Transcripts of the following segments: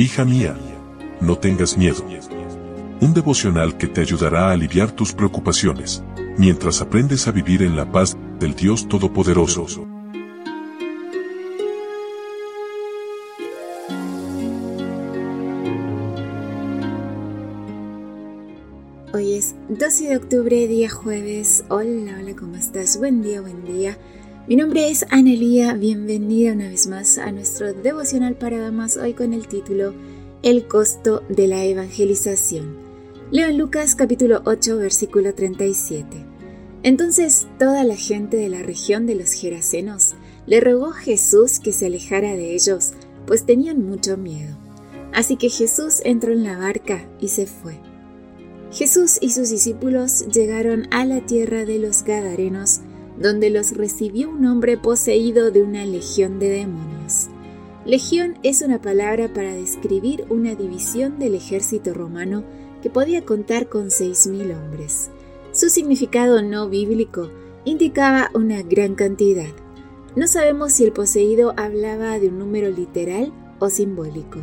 Hija mía, no tengas miedo. Un devocional que te ayudará a aliviar tus preocupaciones, mientras aprendes a vivir en la paz del Dios Todopoderoso. Hoy es 12 de octubre, día jueves. Hola, hola, ¿cómo estás? Buen día, buen día. Mi nombre es Anelía, bienvenida una vez más a nuestro devocional para damas, hoy con el título El costo de la evangelización. Leo en Lucas capítulo 8 versículo 37. Entonces toda la gente de la región de los Gerasenos le rogó Jesús que se alejara de ellos, pues tenían mucho miedo. Así que Jesús entró en la barca y se fue. Jesús y sus discípulos llegaron a la tierra de los Gadarenos, donde los recibió un hombre poseído de una legión de demonios. Legión es una palabra para describir una división del ejército romano que podía contar con 6.000 hombres. Su significado no bíblico indicaba una gran cantidad. No sabemos si el poseído hablaba de un número literal o simbólico.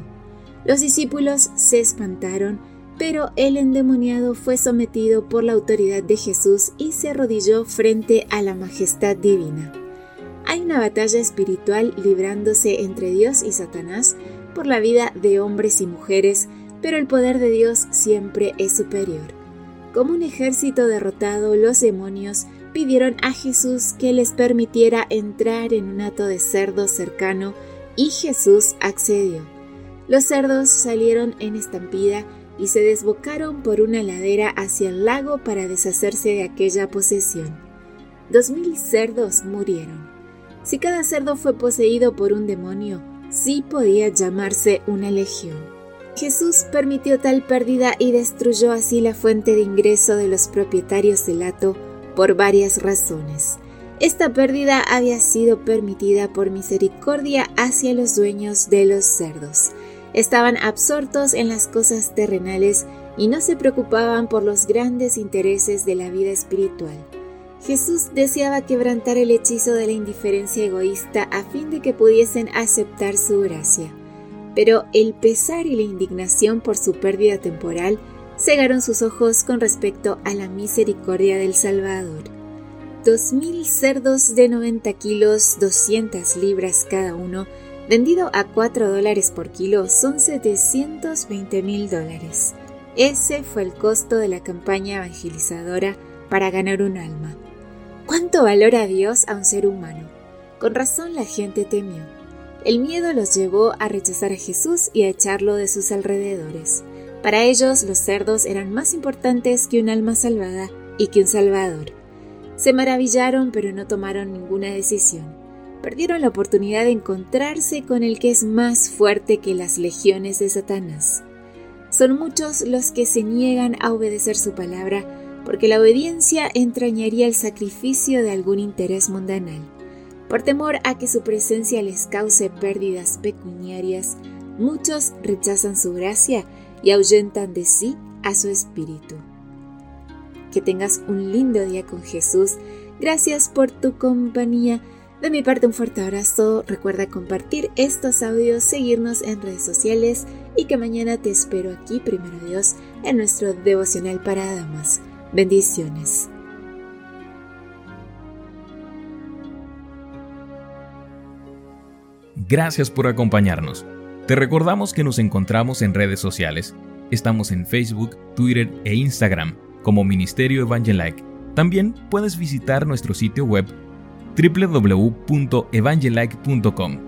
Los discípulos se espantaron pero el endemoniado fue sometido por la autoridad de Jesús y se arrodilló frente a la majestad divina. Hay una batalla espiritual librándose entre Dios y Satanás por la vida de hombres y mujeres, pero el poder de Dios siempre es superior. Como un ejército derrotado, los demonios pidieron a Jesús que les permitiera entrar en un hato de cerdo cercano y Jesús accedió. Los cerdos salieron en estampida y se desbocaron por una ladera hacia el lago para deshacerse de aquella posesión. Dos mil cerdos murieron. Si cada cerdo fue poseído por un demonio, sí podía llamarse una legión. Jesús permitió tal pérdida y destruyó así la fuente de ingreso de los propietarios del hato por varias razones. Esta pérdida había sido permitida por misericordia hacia los dueños de los cerdos estaban absortos en las cosas terrenales y no se preocupaban por los grandes intereses de la vida espiritual. Jesús deseaba quebrantar el hechizo de la indiferencia egoísta a fin de que pudiesen aceptar su gracia. Pero el pesar y la indignación por su pérdida temporal cegaron sus ojos con respecto a la misericordia del Salvador. Dos mil cerdos de 90 kilos, 200 libras cada uno, Vendido a 4 dólares por kilo son 720 mil dólares. Ese fue el costo de la campaña evangelizadora para ganar un alma. ¿Cuánto valora Dios a un ser humano? Con razón la gente temió. El miedo los llevó a rechazar a Jesús y a echarlo de sus alrededores. Para ellos los cerdos eran más importantes que un alma salvada y que un salvador. Se maravillaron pero no tomaron ninguna decisión perdieron la oportunidad de encontrarse con el que es más fuerte que las legiones de Satanás. Son muchos los que se niegan a obedecer su palabra porque la obediencia entrañaría el sacrificio de algún interés mundanal. Por temor a que su presencia les cause pérdidas pecuniarias, muchos rechazan su gracia y ahuyentan de sí a su espíritu. Que tengas un lindo día con Jesús. Gracias por tu compañía. De mi parte un fuerte abrazo, recuerda compartir estos audios, seguirnos en redes sociales y que mañana te espero aquí, primero Dios, en nuestro devocional para damas. Bendiciones. Gracias por acompañarnos. Te recordamos que nos encontramos en redes sociales. Estamos en Facebook, Twitter e Instagram como Ministerio Evangelike. También puedes visitar nuestro sitio web www.evangelike.com